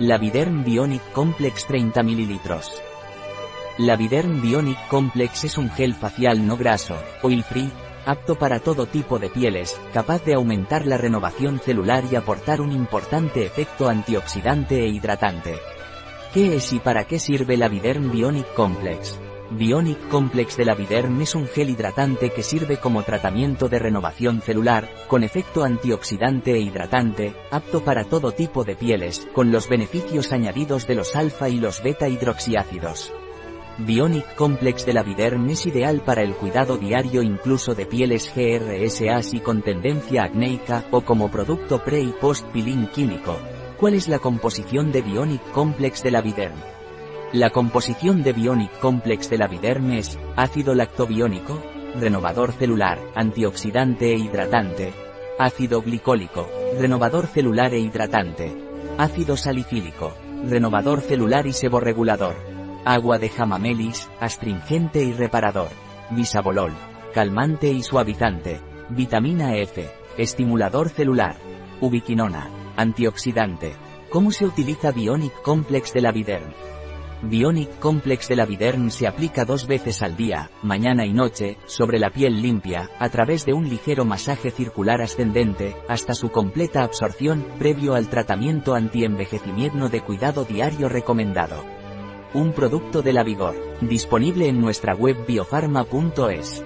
La Viderm Bionic Complex 30 ml. La Viderm Bionic Complex es un gel facial no graso, oil free, apto para todo tipo de pieles, capaz de aumentar la renovación celular y aportar un importante efecto antioxidante e hidratante. ¿Qué es y para qué sirve la Viderm Bionic Complex? Bionic Complex de la Viderm es un gel hidratante que sirve como tratamiento de renovación celular, con efecto antioxidante e hidratante, apto para todo tipo de pieles, con los beneficios añadidos de los alfa y los beta hidroxiácidos. Bionic Complex de la Viderm es ideal para el cuidado diario incluso de pieles GRSAs y con tendencia acnéica o como producto pre y post peeling químico. ¿Cuál es la composición de Bionic Complex de la Viderm? La composición de Bionic Complex de la Viderm es ácido lactobiónico, renovador celular, antioxidante e hidratante, ácido glicólico, renovador celular e hidratante, ácido salicílico, renovador celular y seborregulador, agua de jamamelis, astringente y reparador, bisabolol, calmante y suavizante, vitamina F, estimulador celular, ubiquinona, antioxidante. ¿Cómo se utiliza Bionic Complex de la Viderm? Bionic Complex de la Viderm se aplica dos veces al día, mañana y noche, sobre la piel limpia, a través de un ligero masaje circular ascendente, hasta su completa absorción, previo al tratamiento anti-envejecimiento de cuidado diario recomendado. Un producto de la Vigor, disponible en nuestra web biofarma.es.